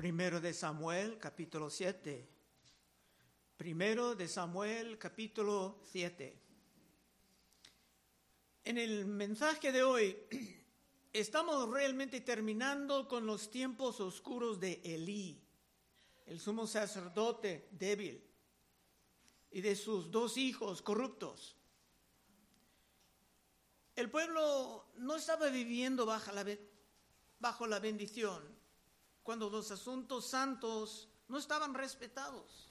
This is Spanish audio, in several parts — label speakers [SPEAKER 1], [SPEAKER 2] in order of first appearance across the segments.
[SPEAKER 1] Primero de Samuel, capítulo 7. Primero de Samuel, capítulo 7. En el mensaje de hoy estamos realmente terminando con los tiempos oscuros de Elí, el sumo sacerdote débil, y de sus dos hijos corruptos. El pueblo no estaba viviendo bajo la, bajo la bendición cuando los asuntos santos no estaban respetados.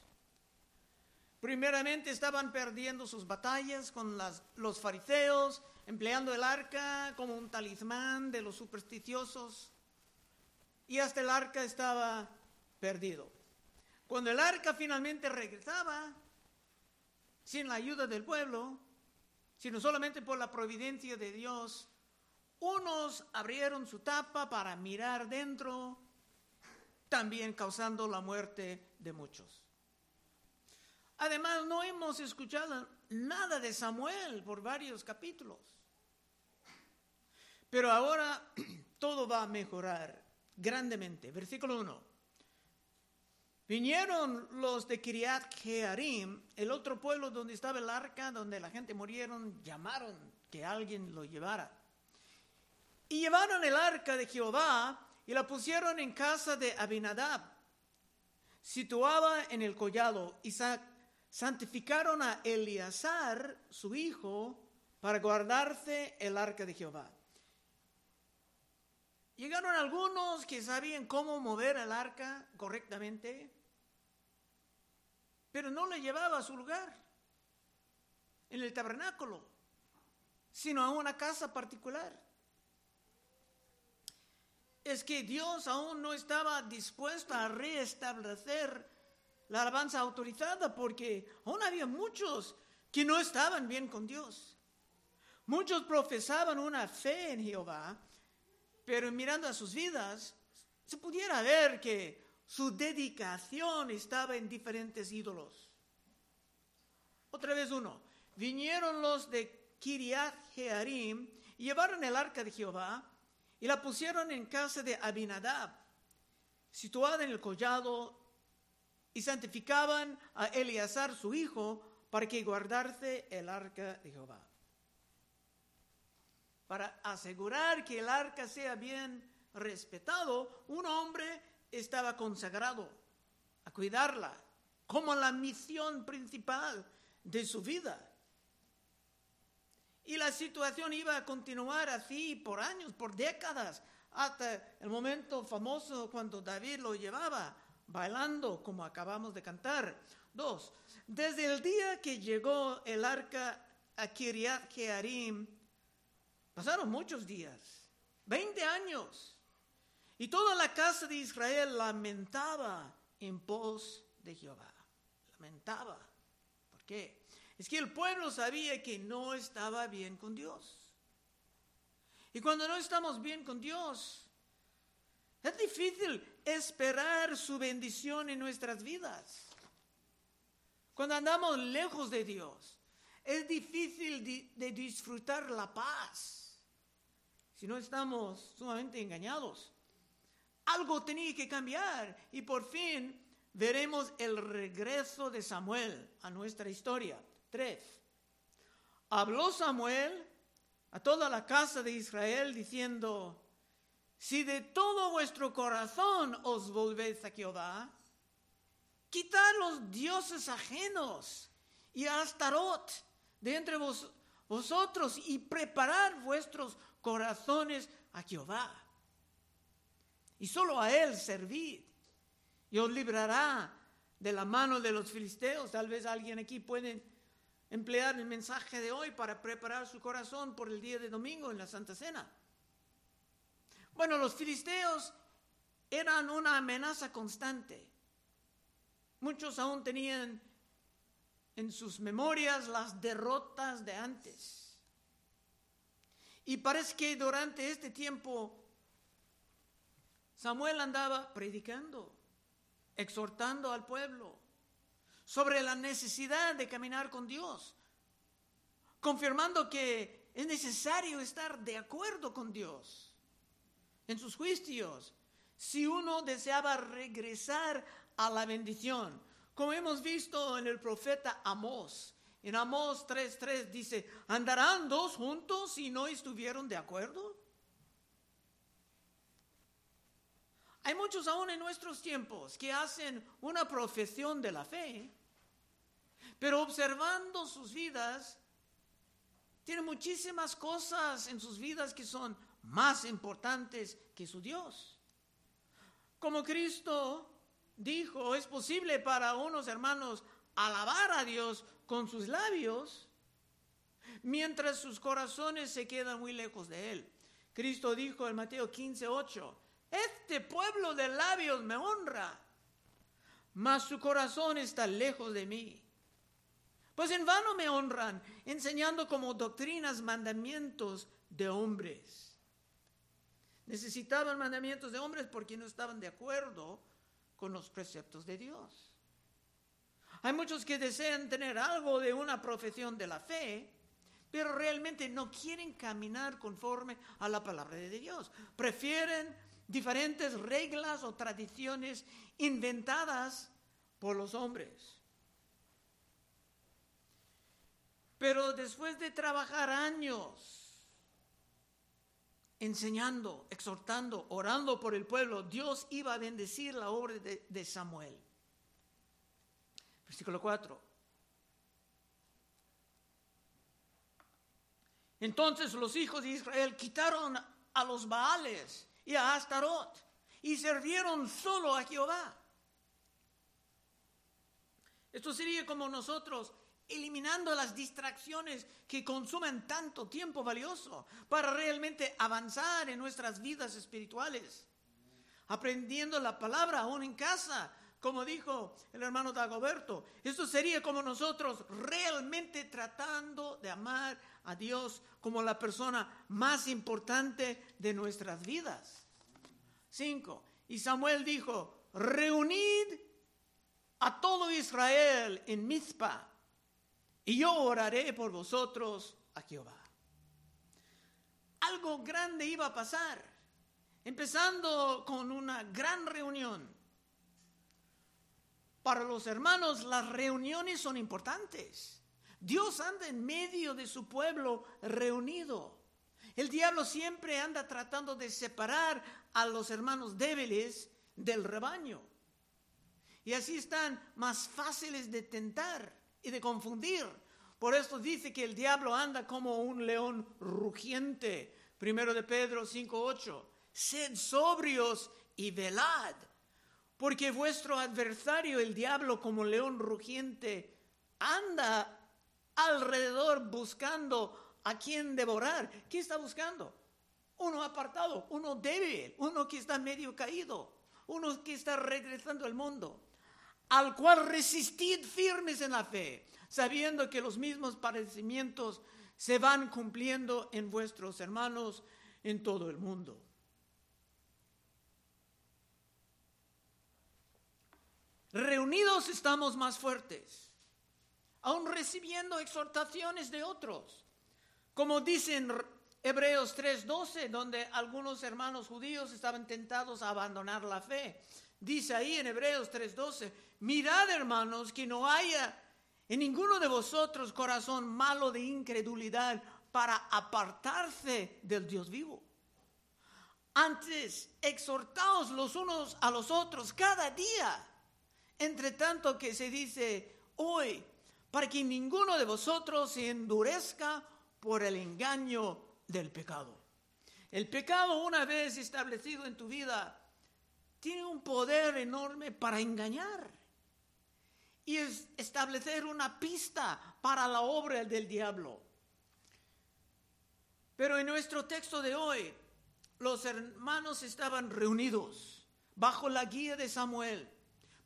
[SPEAKER 1] Primeramente estaban perdiendo sus batallas con los fariseos, empleando el arca como un talismán de los supersticiosos, y hasta el arca estaba perdido. Cuando el arca finalmente regresaba, sin la ayuda del pueblo, sino solamente por la providencia de Dios, unos abrieron su tapa para mirar dentro, también causando la muerte de muchos. Además, no hemos escuchado nada de Samuel por varios capítulos. Pero ahora todo va a mejorar grandemente. Versículo 1. Vinieron los de Kiriat Jearim, el otro pueblo donde estaba el arca, donde la gente murieron, llamaron que alguien lo llevara. Y llevaron el arca de Jehová y la pusieron en casa de Abinadab, situada en el collado, y santificaron a Eleazar, su hijo, para guardarse el arca de Jehová. Llegaron algunos que sabían cómo mover el arca correctamente, pero no le llevaba a su lugar, en el tabernáculo, sino a una casa particular. Es que Dios aún no estaba dispuesto a restablecer la alabanza autorizada porque aún había muchos que no estaban bien con Dios. Muchos profesaban una fe en Jehová, pero mirando a sus vidas se pudiera ver que su dedicación estaba en diferentes ídolos. Otra vez uno, vinieron los de Kiriat Jearim y llevaron el arca de Jehová y la pusieron en casa de Abinadab, situada en el collado y santificaban a Eleazar su hijo para que guardase el arca de Jehová. Para asegurar que el arca sea bien respetado, un hombre estaba consagrado a cuidarla como la misión principal de su vida. Y la situación iba a continuar así por años, por décadas, hasta el momento famoso cuando David lo llevaba bailando como acabamos de cantar. Dos, desde el día que llegó el arca a Kiriat Jearim, pasaron muchos días, 20 años, y toda la casa de Israel lamentaba en pos de Jehová. Lamentaba. ¿Por qué? Es que el pueblo sabía que no estaba bien con Dios. Y cuando no estamos bien con Dios, es difícil esperar su bendición en nuestras vidas. Cuando andamos lejos de Dios, es difícil de, disfrutar la paz si no estamos sumamente engañados. Algo tenía que cambiar y por fin veremos el regreso de Samuel a nuestra historia. Tres. Habló Samuel a toda la casa de Israel diciendo, si de todo vuestro corazón os volvéis a Jehová, quitad los dioses ajenos y a Astarot de entre vosotros y preparad vuestros corazones a Jehová. Y solo a Él servid y os librará de la mano de los filisteos. Tal vez alguien aquí puede emplear el mensaje de hoy para preparar su corazón por el día de domingo en la Santa Cena. Bueno, los filisteos eran una amenaza constante. Muchos aún tenían en sus memorias las derrotas de antes. Y parece que durante este tiempo Samuel andaba predicando, exhortando al pueblo sobre la necesidad de caminar con Dios, confirmando que es necesario estar de acuerdo con Dios en sus juicios, si uno deseaba regresar a la bendición. Como hemos visto en el profeta Amós. En Amós 3:3 dice, ¿andarán dos juntos si no estuvieron de acuerdo? Hay muchos aún en nuestros tiempos que hacen una profesión de la fe, pero observando sus vidas, tienen muchísimas cosas en sus vidas que son más importantes que su Dios. Como Cristo dijo, es posible para unos hermanos alabar a Dios con sus labios, mientras sus corazones se quedan muy lejos de Él. Cristo dijo en Mateo 15, 8, este pueblo de labios me honra, mas su corazón está lejos de mí. Pues en vano me honran, enseñando como doctrinas mandamientos de hombres. Necesitaban mandamientos de hombres porque no estaban de acuerdo con los preceptos de Dios. Hay muchos que desean tener algo de una profesión de la fe, pero realmente no quieren caminar conforme a la palabra de Dios. Prefieren diferentes reglas o tradiciones inventadas por los hombres. Pero después de trabajar años enseñando, exhortando, orando por el pueblo, Dios iba a bendecir la obra de, Samuel. Versículo 4. Entonces los hijos de Israel quitaron a los Baales y a Astarot y sirvieron solo a Jehová. Esto sería como nosotros eliminando las distracciones que consumen tanto tiempo valioso para realmente avanzar en nuestras vidas espirituales. Aprendiendo la palabra aún en casa, como dijo el hermano Dagoberto. Esto sería como nosotros realmente tratando de amar a Dios como la persona más importante de nuestras vidas. Cinco. Y Samuel dijo, reunid a todo Israel en Mizpah y yo oraré por vosotros a Jehová. Algo grande iba a pasar, empezando con una gran reunión. Para los hermanos las reuniones son importantes. Dios anda en medio de su pueblo reunido. El diablo siempre anda tratando de separar a los hermanos débiles del rebaño. Y así están más fáciles de tentar y de confundir. Por eso dice que el diablo anda como un león rugiente. Primero de Pedro 5:8. Sed sobrios y velad, porque vuestro adversario, el diablo, como león rugiente, anda alrededor buscando a quien devorar. ¿Qué está buscando? Uno apartado, uno débil, uno que está medio caído, uno que está regresando al mundo al cual resistid firmes en la fe, sabiendo que los mismos padecimientos se van cumpliendo en vuestros hermanos en todo el mundo. Reunidos estamos más fuertes, aún recibiendo exhortaciones de otros, como dicen Hebreos 3:12, donde algunos hermanos judíos estaban tentados a abandonar la fe. Dice ahí en Hebreos 3:12, mirad hermanos que no haya en ninguno de vosotros corazón malo de incredulidad para apartarse del Dios vivo. Antes, exhortaos los unos a los otros cada día, entre tanto que se dice hoy, para que ninguno de vosotros se endurezca por el engaño del pecado. El pecado una vez establecido en tu vida tiene un poder enorme para engañar y es establecer una pista para la obra del diablo. Pero en nuestro texto de hoy, los hermanos estaban reunidos bajo la guía de Samuel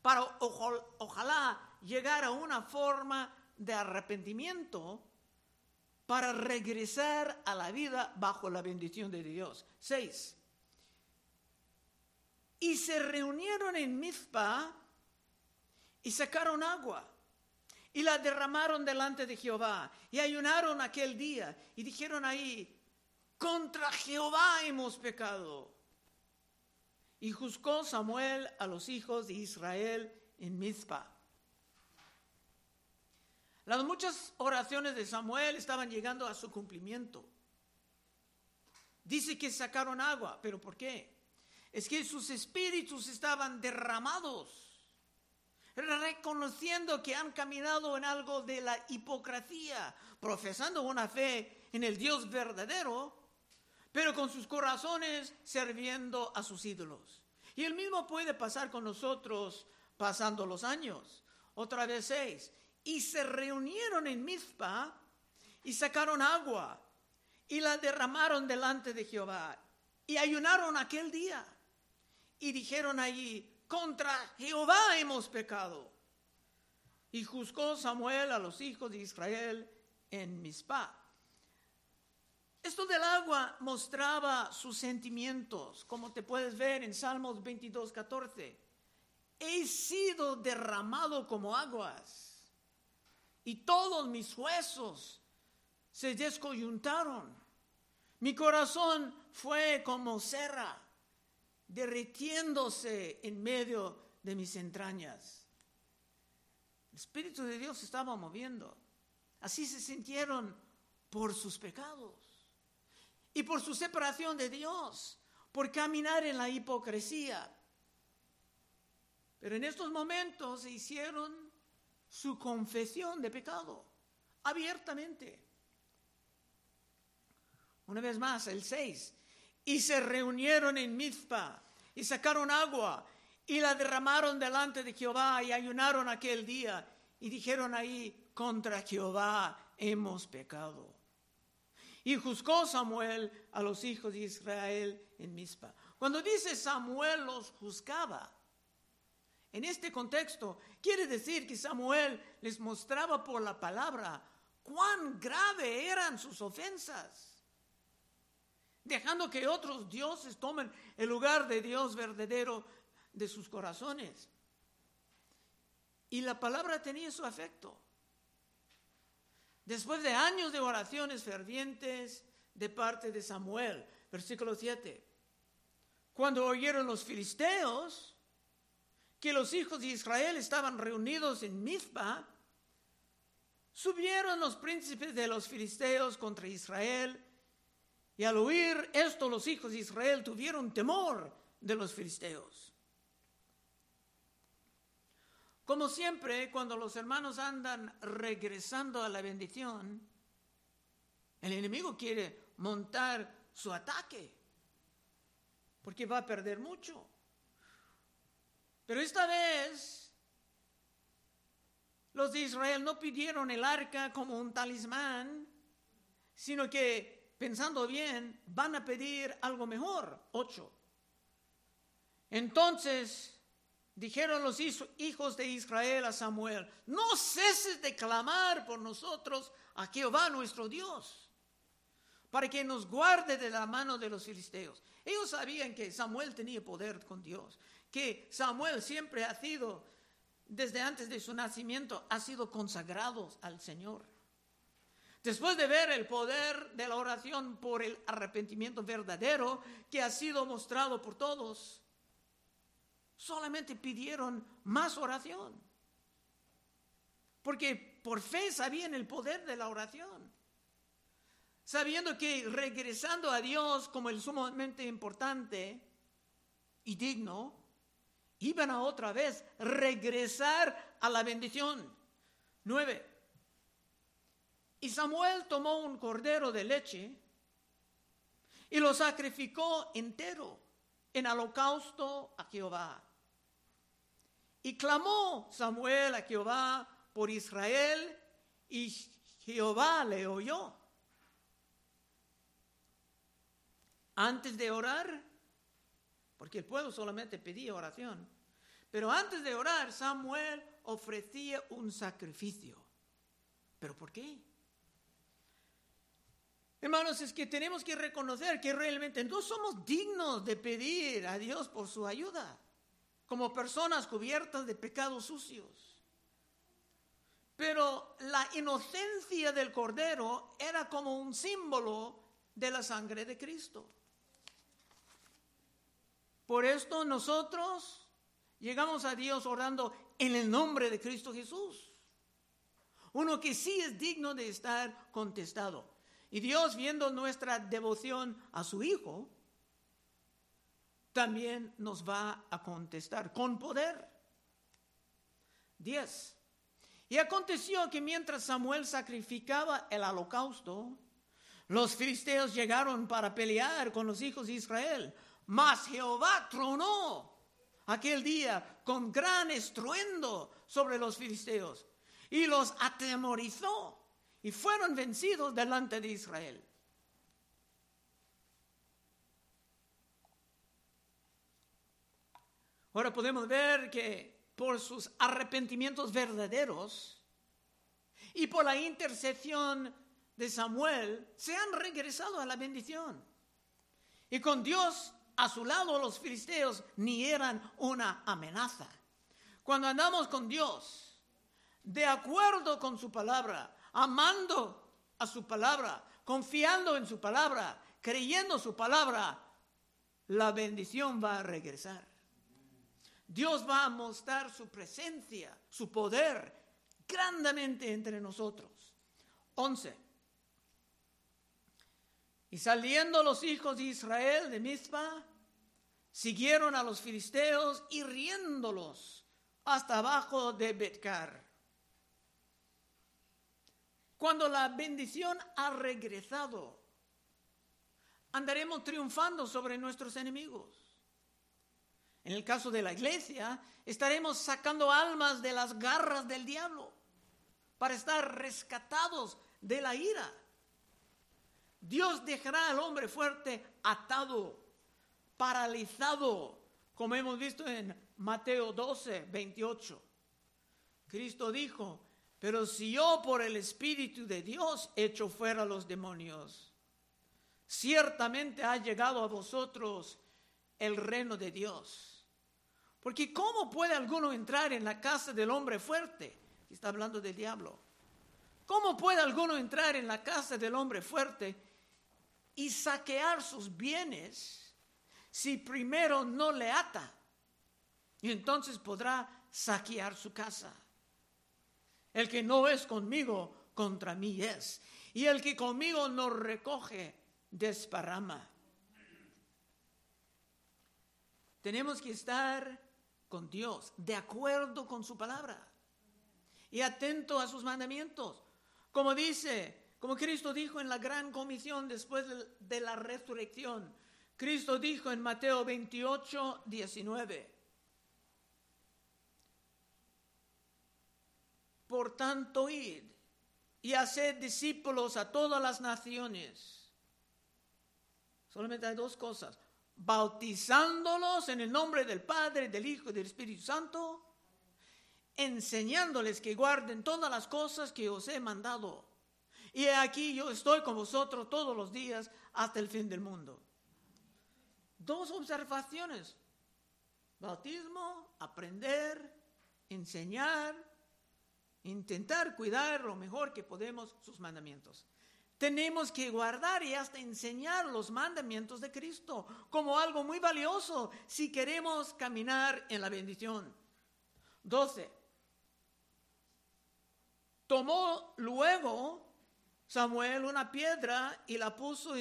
[SPEAKER 1] para ojalá llegar a una forma de arrepentimiento para regresar a la vida bajo la bendición de Dios. Seis, y se reunieron en Mizpa y sacaron agua y la derramaron delante de Jehová y ayunaron aquel día y dijeron ahí, contra Jehová hemos pecado. Y juzgó Samuel a los hijos de Israel en Mizpa. Las muchas oraciones de Samuel estaban llegando a su cumplimiento. Dice que sacaron agua, pero ¿por qué? Es que sus espíritus estaban derramados reconociendo que han caminado en algo de la hipocresía, profesando una fe en el Dios verdadero, pero con sus corazones sirviendo a sus ídolos. Y el mismo puede pasar con nosotros pasando los años. Otra vez seis. Y se reunieron en Mizpa y sacaron agua y la derramaron delante de Jehová y ayunaron aquel día y dijeron allí, contra Jehová hemos pecado. Y juzgó Samuel a los hijos de Israel en Mizpah. Esto del agua mostraba sus sentimientos, como te puedes ver en Salmos 22, 14. He sido derramado como aguas y todos mis huesos se descoyuntaron. Mi corazón fue como cera derritiéndose en medio de mis entrañas. El Espíritu de Dios estaba moviendo. Así se sintieron por sus pecados y por su separación de Dios, por caminar en la hipocresía. Pero en estos momentos se hicieron su confesión de pecado abiertamente. Una vez más, el 6. Y se reunieron en Mizpa y sacaron agua y la derramaron delante de Jehová y ayunaron aquel día y dijeron ahí, contra Jehová hemos pecado. Y juzgó Samuel a los hijos de Israel en Mizpa. Cuando dice Samuel los juzgaba, en este contexto quiere decir que Samuel les mostraba por la palabra cuán grave eran sus ofensas dejando que otros dioses tomen el lugar de Dios verdadero de sus corazones. Y la palabra tenía su afecto. Después de años de oraciones fervientes de parte de Samuel, versículo 7, cuando oyeron los filisteos que los hijos de Israel estaban reunidos en Mizpa, subieron los príncipes de los filisteos contra Israel y al oír esto los hijos de Israel tuvieron temor de los filisteos. Como siempre, cuando los hermanos andan regresando a la bendición, el enemigo quiere montar su ataque, porque va a perder mucho. Pero esta vez, los de Israel no pidieron el arca como un talismán, sino que pensando bien, van a pedir algo mejor. Ocho. Entonces dijeron los hijos de Israel a Samuel, no ceses de clamar por nosotros a Jehová nuestro Dios, para que nos guarde de la mano de los filisteos. Ellos sabían que Samuel tenía poder con Dios, que Samuel siempre ha sido, desde antes de su nacimiento, ha sido consagrado al Señor. Después de ver el poder de la oración por el arrepentimiento verdadero que ha sido mostrado por todos, solamente pidieron más oración. Porque por fe sabían el poder de la oración. Sabiendo que regresando a Dios como el sumamente importante y digno, iban a otra vez regresar a la bendición. Nueve. Y Samuel tomó un cordero de leche y lo sacrificó entero en holocausto a Jehová. Y clamó Samuel a Jehová por Israel y Jehová le oyó. Antes de orar, porque el pueblo solamente pedía oración, pero antes de orar Samuel ofrecía un sacrificio. ¿Pero por qué? Hermanos, es que tenemos que reconocer que realmente no somos dignos de pedir a Dios por su ayuda, como personas cubiertas de pecados sucios. Pero la inocencia del Cordero era como un símbolo de la sangre de Cristo. Por esto nosotros llegamos a Dios orando en el nombre de Cristo Jesús. Uno que sí es digno de estar contestado. Y Dios, viendo nuestra devoción a su Hijo, también nos va a contestar con poder. 10. Y aconteció que mientras Samuel sacrificaba el holocausto, los filisteos llegaron para pelear con los hijos de Israel, mas Jehová tronó aquel día con gran estruendo sobre los filisteos y los atemorizó y fueron vencidos delante de Israel. Ahora podemos ver que por sus arrepentimientos verdaderos y por la intercesión de Samuel se han regresado a la bendición. Y con Dios a su lado los filisteos ni eran una amenaza. Cuando andamos con Dios, de acuerdo con su palabra, amando a su palabra, confiando en su palabra, creyendo su palabra, la bendición va a regresar. Dios va a mostrar su presencia, su poder grandemente entre nosotros. 11. Y saliendo los hijos de Israel de Mizpa, siguieron a los filisteos y riéndolos hasta abajo de Betcar. Cuando la bendición ha regresado, andaremos triunfando sobre nuestros enemigos. En el caso de la iglesia, estaremos sacando almas de las garras del diablo para estar rescatados de la ira. Dios dejará al hombre fuerte atado, paralizado, como hemos visto en Mateo 12, 28. Cristo dijo, pero si yo por el Espíritu de Dios echo fuera los demonios, ciertamente ha llegado a vosotros el reino de Dios. Porque ¿cómo puede alguno entrar en la casa del hombre fuerte? Está hablando del diablo. ¿Cómo puede alguno entrar en la casa del hombre fuerte y saquear sus bienes si primero no le ata? Y entonces podrá saquear su casa. El que no es conmigo, contra mí es. Y el que conmigo no recoge, desparrama. Tenemos que estar con Dios, de acuerdo con su palabra y atento a sus mandamientos. Como dice, como Cristo dijo en la gran comisión después de la resurrección. Cristo dijo en Mateo 28, 19. Por tanto, id y haced discípulos a todas las naciones. Solamente hay dos cosas. Bautizándolos en el nombre del Padre, del Hijo y del Espíritu Santo, enseñándoles que guarden todas las cosas que os he mandado. Y aquí yo estoy con vosotros todos los días hasta el fin del mundo. Dos observaciones. Bautismo, aprender, enseñar intentar cuidar lo mejor que podemos sus mandamientos. Tenemos que guardar y hasta enseñar los mandamientos de Cristo como algo muy valioso si queremos caminar en la bendición. 12. Tomó luego Samuel una piedra y la puso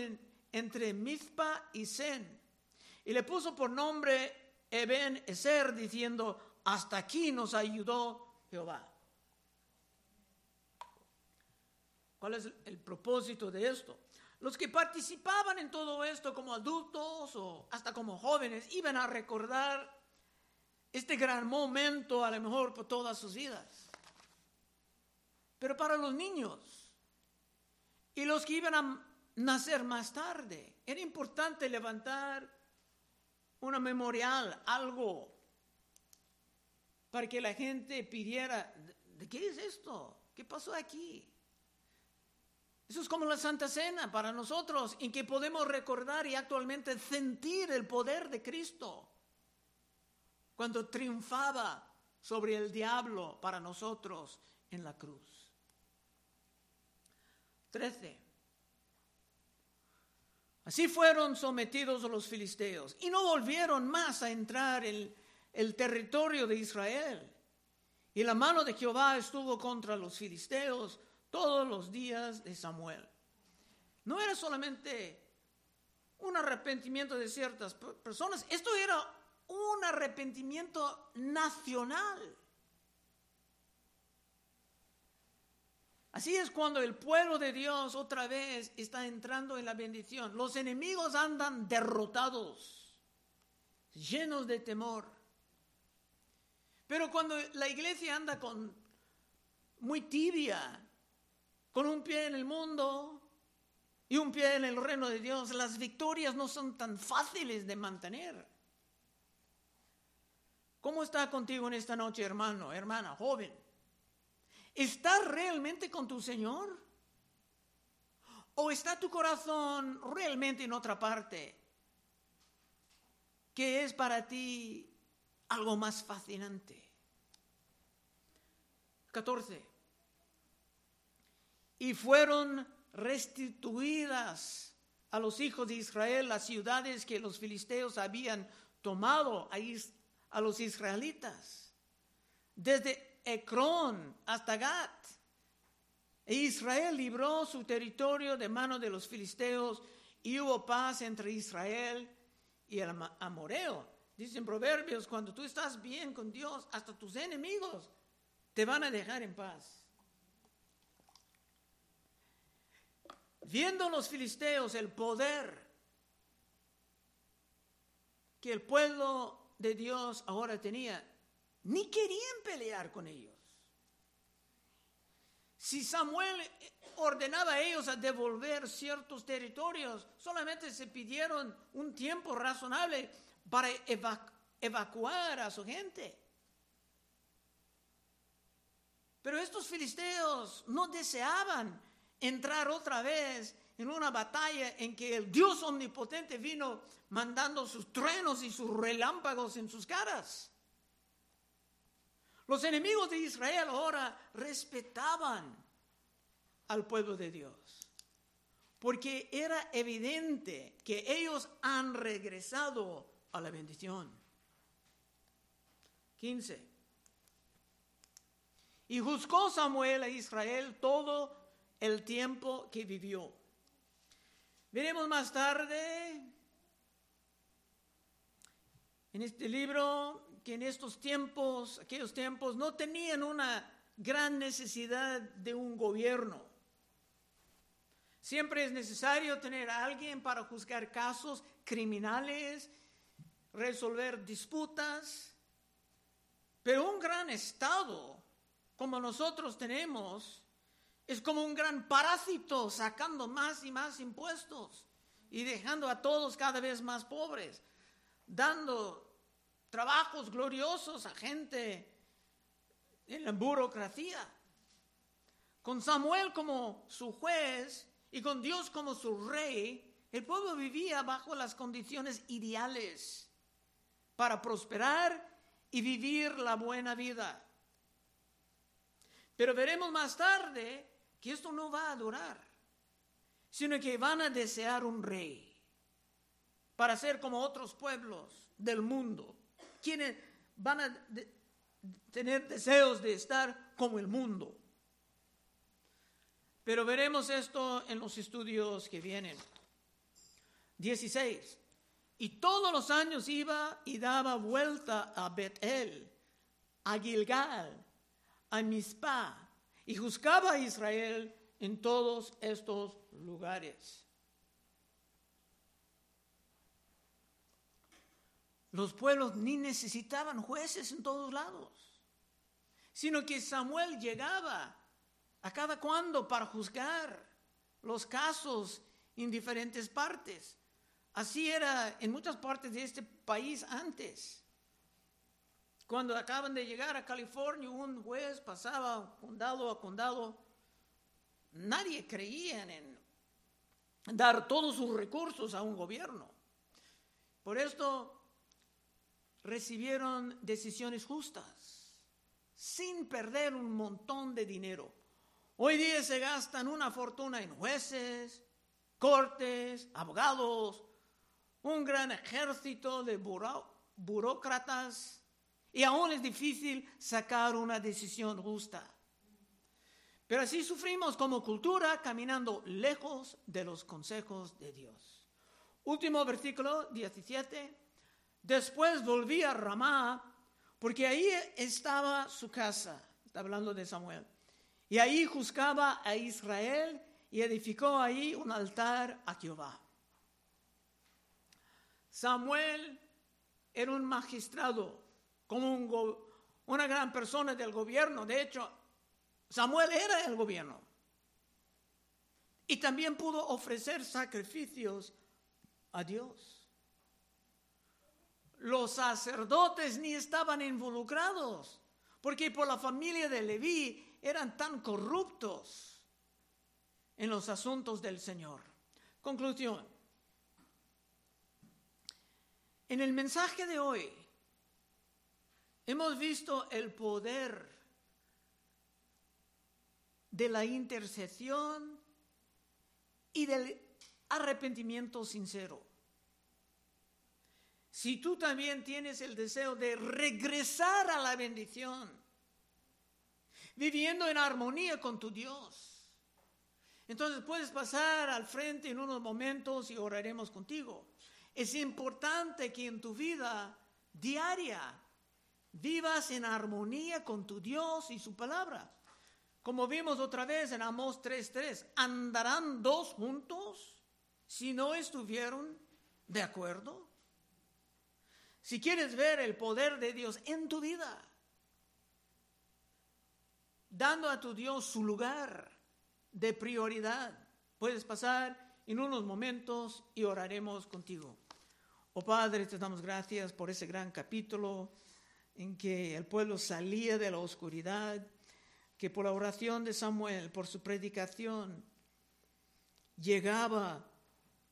[SPEAKER 1] entre Mizpa y Sen. Y le puso por nombre Eben Eser, diciendo, hasta aquí nos ayudó Jehová. ¿Cuál es el propósito de esto? Los que participaban en todo esto como adultos o hasta como jóvenes iban a recordar este gran momento a lo mejor por todas sus vidas. Pero para los niños y los que iban a nacer más tarde, era importante levantar una memorial, algo, para que la gente pidiera, ¿de qué es esto? ¿Qué pasó aquí? Eso es como la Santa Cena para nosotros, en que podemos recordar y actualmente sentir el poder de Cristo cuando triunfaba sobre el diablo para nosotros en la cruz. 13. Así fueron sometidos los filisteos y no volvieron más a entrar en el territorio de Israel. Y la mano de Jehová estuvo contra los filisteos todos los días de Samuel. No era solamente un arrepentimiento de ciertas personas, esto era un arrepentimiento nacional. Así es cuando el pueblo de Dios otra vez está entrando en la bendición. Los enemigos andan derrotados, llenos de temor. Pero cuando la iglesia anda con muy tibia, con un pie en el mundo y un pie en el reino de Dios, las victorias no son tan fáciles de mantener. ¿Cómo está contigo en esta noche, hermano, hermana, joven? ¿Estás realmente con tu Señor? ¿O está tu corazón realmente en otra parte? Que es para ti algo más fascinante. 14. Y fueron restituidas a los hijos de Israel las ciudades que los filisteos habían tomado a, los israelitas. Desde Ecrón hasta Gat. E Israel libró su territorio de mano de los filisteos y hubo paz entre Israel y el amoreo. Dicen proverbios, cuando tú estás bien con Dios, hasta tus enemigos te van a dejar en paz. Viendo los filisteos el poder que el pueblo de Dios ahora tenía, ni querían pelear con ellos. Si Samuel ordenaba a ellos a devolver ciertos territorios, solamente se pidieron un tiempo razonable para evacuar a su gente. Pero estos filisteos no deseaban entrar otra vez en una batalla en que el Dios omnipotente vino mandando sus truenos y sus relámpagos en sus caras. Los enemigos de Israel ahora respetaban al pueblo de Dios, porque era evidente que ellos han regresado a la bendición. 15. Y juzgó Samuel a Israel todo el tiempo que vivió. Veremos más tarde en este libro que en estos tiempos, aquellos tiempos, no tenían una gran necesidad de un gobierno. Siempre es necesario tener a alguien para juzgar casos criminales, resolver disputas, pero un gran Estado como nosotros tenemos es como un gran parásito sacando más y más impuestos y dejando a todos cada vez más pobres, dando trabajos gloriosos a gente en la burocracia. Con Samuel como su juez y con Dios como su rey, el pueblo vivía bajo las condiciones ideales para prosperar y vivir la buena vida. Pero veremos más tarde que esto no va a durar, sino que van a desear un rey para ser como otros pueblos del mundo quienes van a tener deseos de estar como el mundo. Pero veremos esto en los estudios que vienen. 16. Y todos los años iba y daba vuelta a Betel, a Gilgal, a Mizpah, y juzgaba a Israel en todos estos lugares. Los pueblos ni necesitaban jueces en todos lados, sino que Samuel llegaba a cada cuando para juzgar los casos en diferentes partes. Así era en muchas partes de este país antes. Cuando acaban de llegar a California, un juez pasaba condado a condado. Nadie creía en dar todos sus recursos a un gobierno. Por esto recibieron decisiones justas, sin perder un montón de dinero. Hoy día se gastan una fortuna en jueces, cortes, abogados, un gran ejército de burócratas y aún es difícil sacar una decisión justa. Pero así sufrimos como cultura caminando lejos de los consejos de Dios. Último versículo 17. Después volví a Ramá porque ahí estaba su casa. Está hablando de Samuel. Y ahí juzgaba a Israel y edificó ahí un altar a Jehová. Samuel era un magistrado, como una gran persona del gobierno. De hecho, Samuel era el gobierno. Y también pudo ofrecer sacrificios a Dios. Los sacerdotes ni estaban involucrados, porque por la familia de Leví eran tan corruptos en los asuntos del Señor. Conclusión. En el mensaje de hoy hemos visto el poder de la intercesión y del arrepentimiento sincero. Si tú también tienes el deseo de regresar a la bendición, viviendo en armonía con tu Dios, entonces puedes pasar al frente en unos momentos y oraremos contigo. Es importante que en tu vida diaria vivas en armonía con tu Dios y su palabra. Como vimos otra vez en Amos 3:3, ¿andarán dos juntos si no estuvieron de acuerdo? Si quieres ver el poder de Dios en tu vida, dando a tu Dios su lugar de prioridad, puedes pasar en unos momentos y oraremos contigo. Oh Padre, te damos gracias por ese gran capítulo en que el pueblo salía de la oscuridad, que por la oración de Samuel, por su predicación, llegaba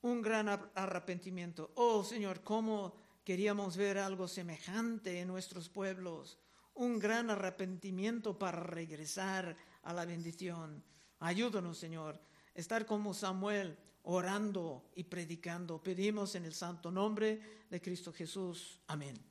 [SPEAKER 1] un gran arrepentimiento. Oh Señor, cómo queríamos ver algo semejante en nuestros pueblos, un gran arrepentimiento para regresar a la bendición. Ayúdanos, Señor, estar como Samuel orando y predicando. Pedimos en el santo nombre de Cristo Jesús. Amén.